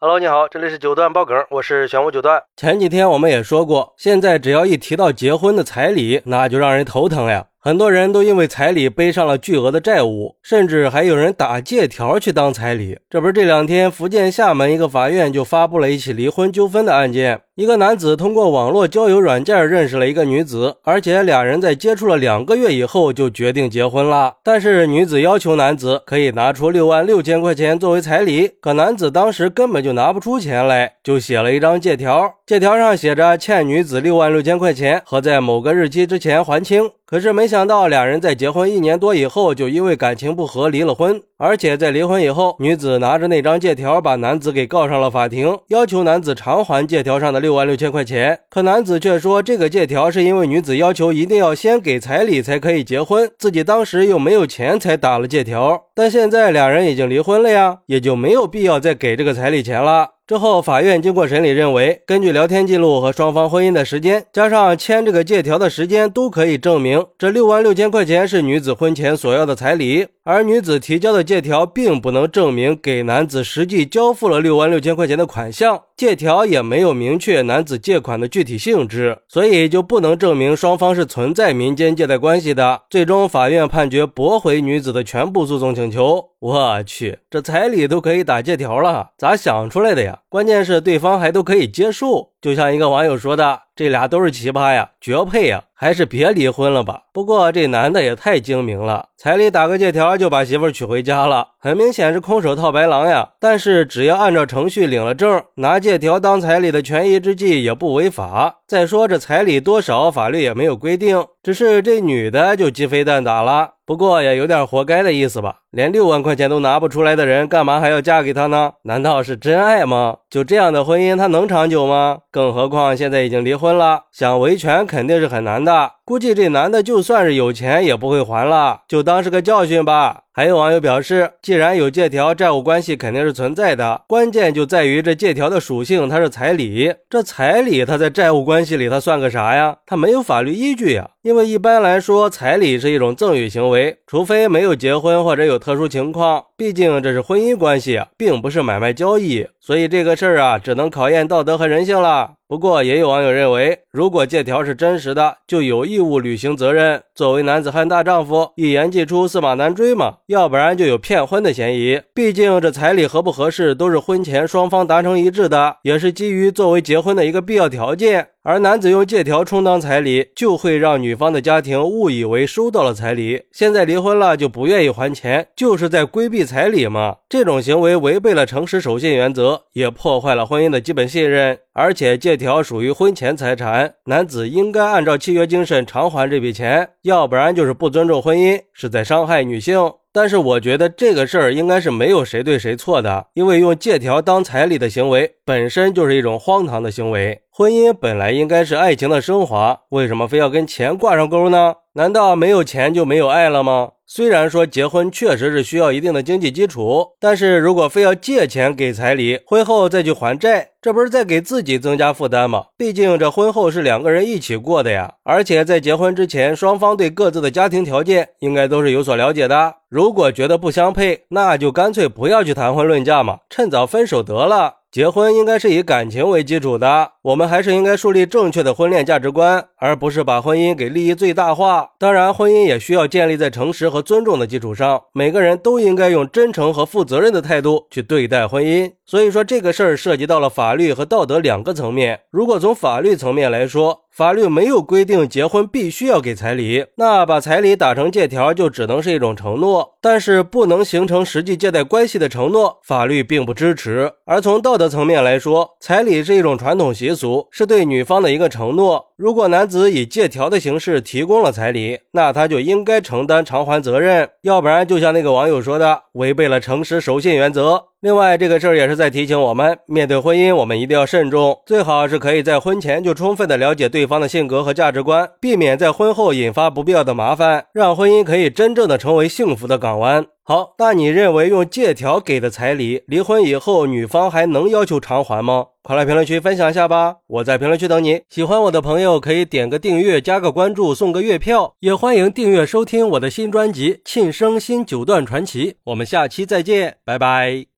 Hello，你好，这里是九段爆梗，我是玄武九段。前几天我们也说过，现在只要一提到结婚的彩礼，那就让人头疼呀。很多人都因为彩礼背上了巨额的债务，甚至还有人打借条去当彩礼。这不是这两天福建厦门一个法院就发布了一起离婚纠纷的案件。一个男子通过网络交友软件认识了一个女子，而且俩人在接触了两个月以后就决定结婚了。但是女子要求男子可以拿出六万六千块钱作为彩礼，可男子当时根本就拿不出钱来，就写了一张借条，借条上写着欠女子六万六千块钱和在某个日期之前还清。可是没想到，俩人在结婚一年多以后，就因为感情不和离了婚。而且在离婚以后，女子拿着那张借条，把男子给告上了法庭，要求男子偿还借条上的六万六千块钱。可男子却说，这个借条是因为女子要求一定要先给彩礼才可以结婚，自己当时又没有钱才打了借条。但现在俩人已经离婚了呀，也就没有必要再给这个彩礼钱了。之后，法院经过审理，认为根据聊天记录和双方婚姻的时间，加上签这个借条的时间，都可以证明这六万六千块钱是女子婚前所要的彩礼。而女子提交的借条并不能证明给男子实际交付了六万六千块钱的款项，借条也没有明确男子借款的具体性质，所以就不能证明双方是存在民间借贷关系的。最终，法院判决驳回女子的全部诉讼请求。我去，这彩礼都可以打借条了，咋想出来的呀？关键是对方还都可以接受。就像一个网友说的，这俩都是奇葩呀，绝配呀，还是别离婚了吧。不过这男的也太精明了，彩礼打个借条就把媳妇娶回家了，很明显是空手套白狼呀。但是只要按照程序领了证，拿借条当彩礼的权宜之计也不违法。再说这彩礼多少，法律也没有规定，只是这女的就鸡飞蛋打了。不过也有点活该的意思吧，连六万块钱都拿不出来的人，干嘛还要嫁给他呢？难道是真爱吗？就这样的婚姻，他能长久吗？更何况现在已经离婚了，想维权肯定是很难的。估计这男的就算是有钱，也不会还了，就当是个教训吧。还有网友表示，既然有借条，债务关系肯定是存在的，关键就在于这借条的属性，它是彩礼。这彩礼，它在债务关系里，它算个啥呀？它没有法律依据呀。因为一般来说，彩礼是一种赠与行为，除非没有结婚或者有特殊情况，毕竟这是婚姻关系，并不是买卖交易，所以这个事儿啊，只能考验道德和人性了。不过，也有网友认为，如果借条是真实的，就有义务履行责任。作为男子汉大丈夫，一言既出，驷马难追嘛。要不然就有骗婚的嫌疑。毕竟这彩礼合不合适，都是婚前双方达成一致的，也是基于作为结婚的一个必要条件。而男子用借条充当彩礼，就会让女方的家庭误以为收到了彩礼。现在离婚了就不愿意还钱，就是在规避彩礼吗？这种行为违背了诚实守信原则，也破坏了婚姻的基本信任。而且借条属于婚前财产，男子应该按照契约精神偿还这笔钱，要不然就是不尊重婚姻，是在伤害女性。但是我觉得这个事儿应该是没有谁对谁错的，因为用借条当彩礼的行为本身就是一种荒唐的行为。婚姻本来应该是爱情的升华，为什么非要跟钱挂上钩呢？难道没有钱就没有爱了吗？虽然说结婚确实是需要一定的经济基础，但是如果非要借钱给彩礼，婚后再去还债，这不是在给自己增加负担吗？毕竟这婚后是两个人一起过的呀，而且在结婚之前，双方对各自的家庭条件应该都是有所了解的。如果觉得不相配，那就干脆不要去谈婚论嫁嘛，趁早分手得了。结婚应该是以感情为基础的，我们还是应该树立正确的婚恋价值观，而不是把婚姻给利益最大化。当然，婚姻也需要建立在诚实和尊重的基础上，每个人都应该用真诚和负责任的态度去对待婚姻。所以说，这个事儿涉及到了法律和道德两个层面。如果从法律层面来说，法律没有规定结婚必须要给彩礼，那把彩礼打成借条就只能是一种承诺，但是不能形成实际借贷关系的承诺，法律并不支持。而从道德层面来说，彩礼是一种传统习俗俗，是对女方的一个承诺。如果男子以借条的形式提供了彩礼，那他就应该承担偿还责任，要不然就像那个网友说的，违背了诚实守信原则。另外，这个事儿也是在提醒我们，面对婚姻，我们一定要慎重，最好是可以在婚前就充分的了解对方的性格和价值观，避免在婚后引发不必要的麻烦，让婚姻可以真正的成为幸福的港湾。好，那你认为用借条给的彩礼，离婚以后女方还能要求偿还吗？快来评论区分享一下吧，我在评论区等你。喜欢我的朋友可以点个订阅，加个关注，送个月票，也欢迎订阅收听我的新专辑《庆生新九段传奇》。我们下期再见，拜拜。